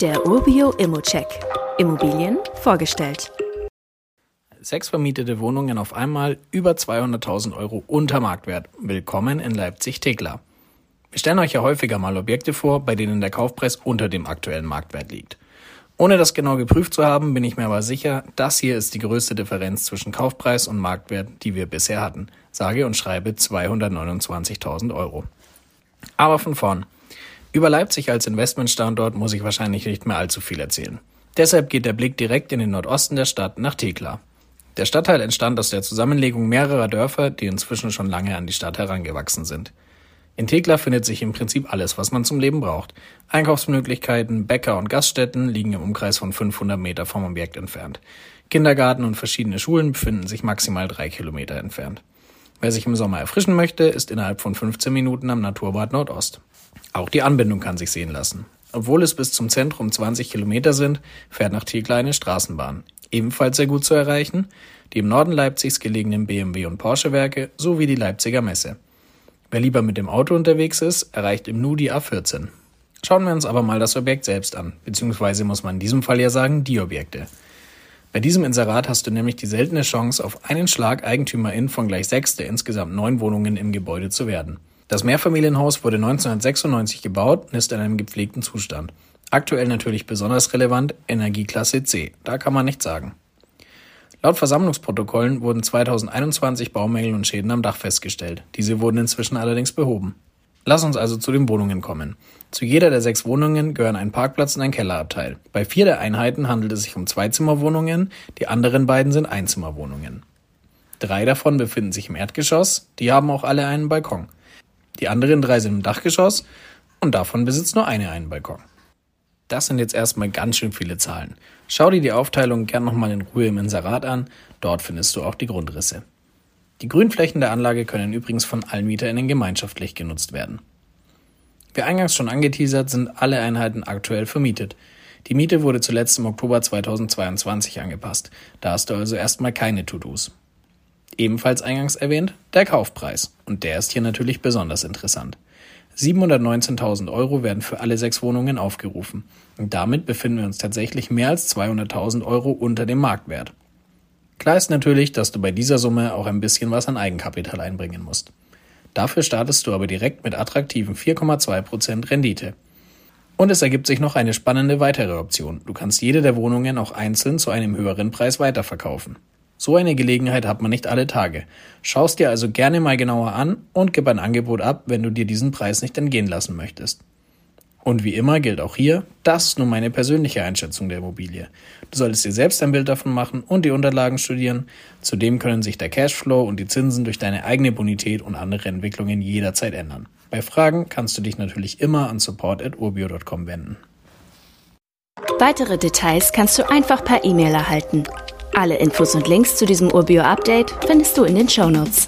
Der Urbio Immocheck. Immobilien vorgestellt. Sechs vermietete Wohnungen auf einmal über 200.000 Euro unter Marktwert. Willkommen in Leipzig-Tegla. Wir stellen euch ja häufiger mal Objekte vor, bei denen der Kaufpreis unter dem aktuellen Marktwert liegt. Ohne das genau geprüft zu haben, bin ich mir aber sicher, das hier ist die größte Differenz zwischen Kaufpreis und Marktwert, die wir bisher hatten. Sage und schreibe 229.000 Euro. Aber von vorn. Über Leipzig als Investmentstandort muss ich wahrscheinlich nicht mehr allzu viel erzählen. Deshalb geht der Blick direkt in den Nordosten der Stadt nach Thekla. Der Stadtteil entstand aus der Zusammenlegung mehrerer Dörfer, die inzwischen schon lange an die Stadt herangewachsen sind. In Thekla findet sich im Prinzip alles, was man zum Leben braucht. Einkaufsmöglichkeiten, Bäcker und Gaststätten liegen im Umkreis von 500 Meter vom Objekt entfernt. Kindergarten und verschiedene Schulen befinden sich maximal drei Kilometer entfernt. Wer sich im Sommer erfrischen möchte, ist innerhalb von 15 Minuten am Naturbad Nordost. Auch die Anbindung kann sich sehen lassen. Obwohl es bis zum Zentrum 20 Kilometer sind, fährt nach Thekla eine Straßenbahn. Ebenfalls sehr gut zu erreichen, die im Norden Leipzigs gelegenen BMW und Porsche Werke sowie die Leipziger Messe. Wer lieber mit dem Auto unterwegs ist, erreicht im Nu die A14. Schauen wir uns aber mal das Objekt selbst an, beziehungsweise muss man in diesem Fall ja sagen, die Objekte. Bei diesem Inserat hast du nämlich die seltene Chance, auf einen Schlag Eigentümerin von gleich sechs der insgesamt neun Wohnungen im Gebäude zu werden. Das Mehrfamilienhaus wurde 1996 gebaut und ist in einem gepflegten Zustand. Aktuell natürlich besonders relevant Energieklasse C. Da kann man nichts sagen. Laut Versammlungsprotokollen wurden 2021 Baumängel und Schäden am Dach festgestellt. Diese wurden inzwischen allerdings behoben. Lass uns also zu den Wohnungen kommen. Zu jeder der sechs Wohnungen gehören ein Parkplatz und ein Kellerabteil. Bei vier der Einheiten handelt es sich um Zweizimmerwohnungen, die anderen beiden sind Einzimmerwohnungen. Drei davon befinden sich im Erdgeschoss, die haben auch alle einen Balkon. Die anderen drei sind im Dachgeschoss und davon besitzt nur eine einen Balkon. Das sind jetzt erstmal ganz schön viele Zahlen. Schau dir die Aufteilung gern nochmal in Ruhe im Inserat an, dort findest du auch die Grundrisse. Die Grünflächen der Anlage können übrigens von allen MieterInnen gemeinschaftlich genutzt werden. Wie eingangs schon angeteasert, sind alle Einheiten aktuell vermietet. Die Miete wurde zuletzt im Oktober 2022 angepasst. Da hast du also erstmal keine To-Dos. Ebenfalls eingangs erwähnt, der Kaufpreis. Und der ist hier natürlich besonders interessant. 719.000 Euro werden für alle sechs Wohnungen aufgerufen. Und damit befinden wir uns tatsächlich mehr als 200.000 Euro unter dem Marktwert. Klar ist natürlich, dass du bei dieser Summe auch ein bisschen was an Eigenkapital einbringen musst. Dafür startest du aber direkt mit attraktiven 4,2% Rendite. Und es ergibt sich noch eine spannende weitere Option. Du kannst jede der Wohnungen auch einzeln zu einem höheren Preis weiterverkaufen. So eine Gelegenheit hat man nicht alle Tage. Schaust dir also gerne mal genauer an und gib ein Angebot ab, wenn du dir diesen Preis nicht entgehen lassen möchtest. Und wie immer gilt auch hier, das ist nur meine persönliche Einschätzung der Immobilie. Du solltest dir selbst ein Bild davon machen und die Unterlagen studieren. Zudem können sich der Cashflow und die Zinsen durch deine eigene Bonität und andere Entwicklungen jederzeit ändern. Bei Fragen kannst du dich natürlich immer an support.urbio.com wenden. Weitere Details kannst du einfach per E-Mail erhalten. Alle Infos und Links zu diesem Urbio-Update findest du in den Show Notes.